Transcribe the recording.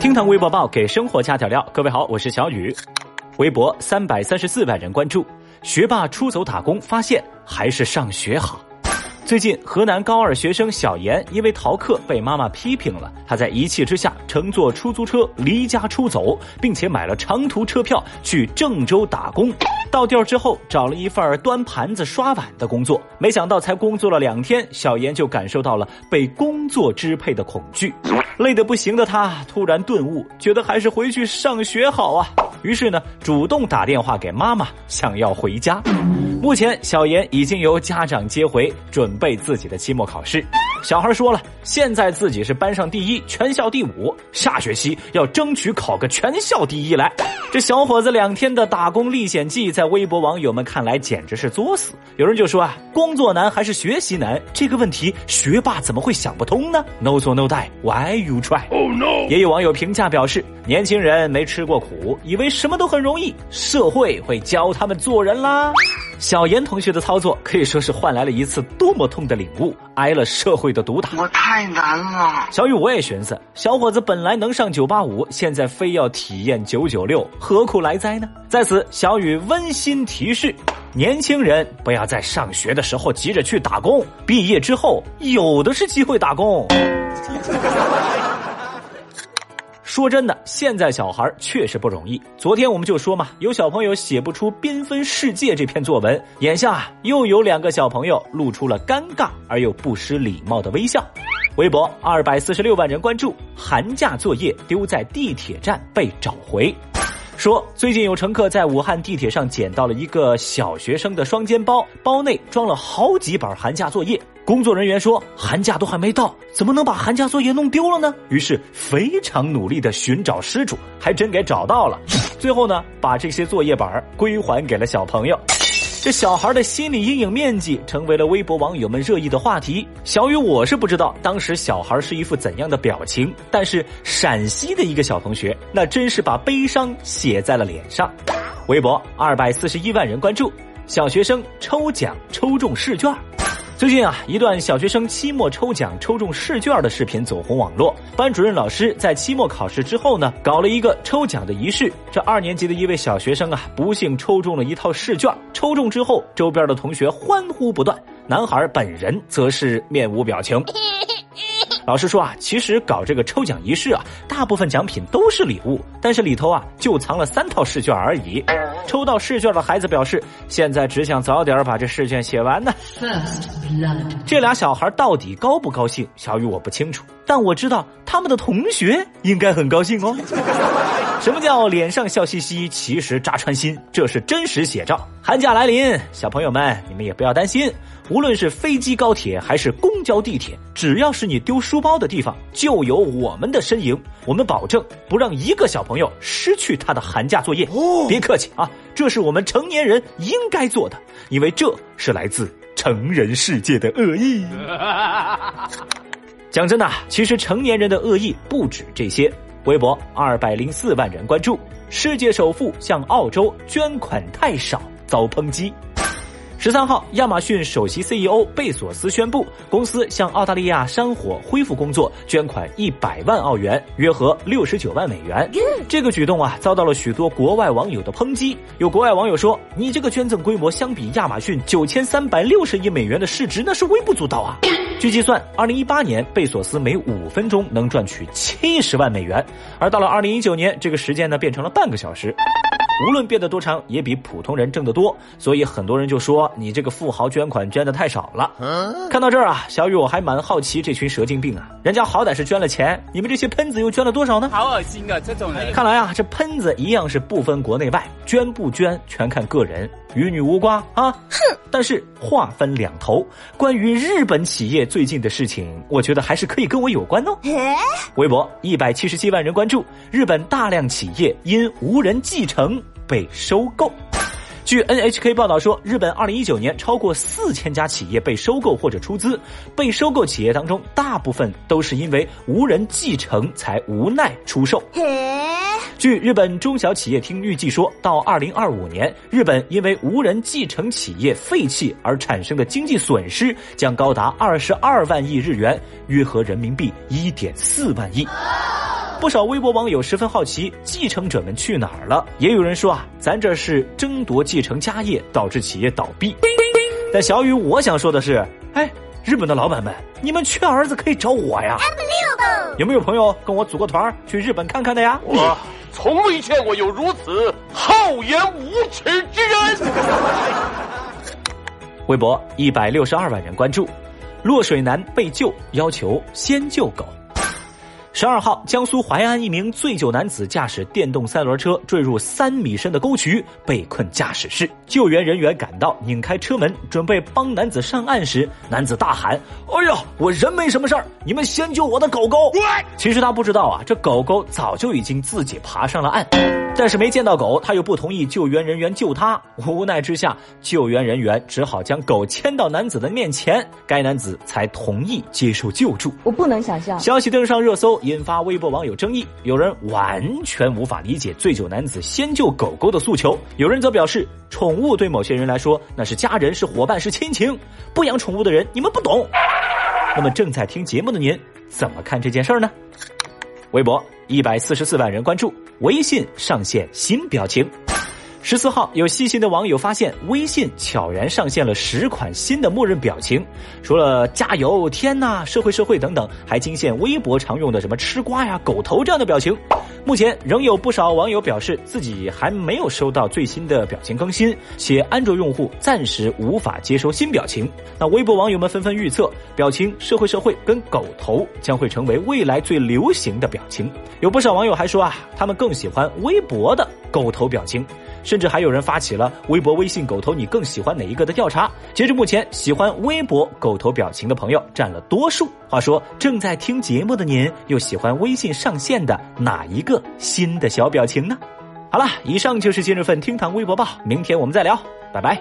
厅堂微博报给生活加点料。各位好，我是小雨。微博三百三十四万人关注，学霸出走打工，发现还是上学好。最近，河南高二学生小严因为逃课被妈妈批评了，他在一气之下乘坐出租车离家出走，并且买了长途车票去郑州打工。到地儿之后，找了一份端盘子刷碗的工作，没想到才工作了两天，小严就感受到了被工作支配的恐惧，累得不行的他突然顿悟，觉得还是回去上学好啊。于是呢，主动打电话给妈妈，想要回家。目前，小严已经由家长接回，准备自己的期末考试。小孩说了，现在自己是班上第一，全校第五，下学期要争取考个全校第一来。这小伙子两天的打工历险记，在微博网友们看来简直是作死。有人就说啊，工作难还是学习难？这个问题，学霸怎么会想不通呢？No 错 No die，Why you try？Oh no！也有网友评价表示，年轻人没吃过苦，以为什么都很容易，社会会教他们做人啦。小严同学的操作可以说是换来了一次多么痛的领悟，挨了社会的毒打。我太难了。小雨，我也寻思，小伙子本来能上九八五，现在非要体验九九六，何苦来哉呢？在此，小雨温馨提示：年轻人不要在上学的时候急着去打工，毕业之后有的是机会打工。说真的，现在小孩确实不容易。昨天我们就说嘛，有小朋友写不出《缤纷世界》这篇作文，眼下又有两个小朋友露出了尴尬而又不失礼貌的微笑。微博二百四十六万人关注，寒假作业丢在地铁站被找回。说最近有乘客在武汉地铁上捡到了一个小学生的双肩包，包内装了好几本寒假作业。工作人员说：“寒假都还没到，怎么能把寒假作业弄丢了呢？”于是非常努力的寻找失主，还真给找到了。最后呢，把这些作业本归还给了小朋友。这小孩的心理阴影面积成为了微博网友们热议的话题。小雨，我是不知道当时小孩是一副怎样的表情，但是陕西的一个小同学，那真是把悲伤写在了脸上。微博二百四十一万人关注，小学生抽奖抽中试卷。最近啊，一段小学生期末抽奖抽中试卷的视频走红网络。班主任老师在期末考试之后呢，搞了一个抽奖的仪式。这二年级的一位小学生啊，不幸抽中了一套试卷。抽中之后，周边的同学欢呼不断，男孩本人则是面无表情。老师说啊，其实搞这个抽奖仪式啊，大部分奖品都是礼物，但是里头啊就藏了三套试卷而已。抽到试卷的孩子表示，现在只想早点把这试卷写完呢。这俩小孩到底高不高兴？小雨我不清楚，但我知道他们的同学应该很高兴哦。什么叫脸上笑嘻嘻，其实扎穿心？这是真实写照。寒假来临，小朋友们，你们也不要担心，无论是飞机、高铁还是公交、地铁，只要是你丢书包的地方，就有我们的身影。我们保证不让一个小朋友失去他的寒假作业。别客气啊，这是我们成年人应该做的，因为这是来自成人世界的恶意。讲真的，其实成年人的恶意不止这些。微博二百零四万人关注，世界首富向澳洲捐款太少遭抨击。十三号，亚马逊首席 CEO 贝索斯宣布，公司向澳大利亚山火恢复工作捐款一百万澳元，约合六十九万美元。这个举动啊，遭到了许多国外网友的抨击。有国外网友说：“你这个捐赠规模相比亚马逊九千三百六十亿美元的市值，那是微不足道啊！” 据计算，二零一八年贝索斯每五分钟能赚取七十万美元，而到了二零一九年，这个时间呢变成了半个小时。无论变得多长，也比普通人挣得多，所以很多人就说你这个富豪捐款捐的太少了。看到这儿啊，小雨我还蛮好奇这群蛇精病啊，人家好歹是捐了钱，你们这些喷子又捐了多少呢？好恶心啊，这种人！看来啊，这喷子一样是不分国内外，捐不捐全看个人，与你无关啊。哼！但是话分两头，关于日本企业最近的事情，我觉得还是可以跟我有关哦。微博一百七十七万人关注，日本大量企业因无人继承。被收购。据 NHK 报道说，日本二零一九年超过四千家企业被收购或者出资。被收购企业当中，大部分都是因为无人继承才无奈出售。据日本中小企业厅预计，说到二零二五年，日本因为无人继承企业废弃而产生的经济损失将高达二十二万亿日元，约合人民币一点四万亿。不少微博网友十分好奇，继承者们去哪儿了？也有人说啊，咱这是争夺继承家业，导致企业倒闭。但小雨，我想说的是，哎，日本的老板们，你们缺儿子可以找我呀。有没有朋友跟我组个团去日本看看的呀？我从未见过有如此厚颜无耻之人。微博一百六十二万人关注，落水男被救，要求先救狗。十二号，江苏淮安一名醉酒男子驾驶电动三轮车坠入三米深的沟渠，被困驾驶室。救援人员赶到，拧开车门，准备帮男子上岸时，男子大喊：“哎呀，我人没什么事儿，你们先救我的狗狗！”其实他不知道啊，这狗狗早就已经自己爬上了岸，但是没见到狗，他又不同意救援人员救他。无奈之下，救援人员只好将狗牵到男子的面前，该男子才同意接受救助。我不能想象，消息登上热搜。引发微博网友争议，有人完全无法理解醉酒男子先救狗狗的诉求，有人则表示，宠物对某些人来说那是家人、是伙伴、是亲情，不养宠物的人你们不懂。那么正在听节目的您怎么看这件事儿呢？微博一百四十四万人关注，微信上线新表情。十四号，有细心的网友发现，微信悄然上线了十款新的默认表情，除了加油、天呐、社会社会等等，还惊现微博常用的什么吃瓜呀、狗头这样的表情。目前仍有不少网友表示自己还没有收到最新的表情更新，且安卓用户暂时无法接收新表情。那微博网友们纷纷预测，表情社会社会跟狗头将会成为未来最流行的表情。有不少网友还说啊，他们更喜欢微博的狗头表情。甚至还有人发起了微博、微信狗头，你更喜欢哪一个的调查？截至目前，喜欢微博狗头表情的朋友占了多数。话说，正在听节目的您，又喜欢微信上线的哪一个新的小表情呢？好了，以上就是今日份厅堂微博报，明天我们再聊，拜拜。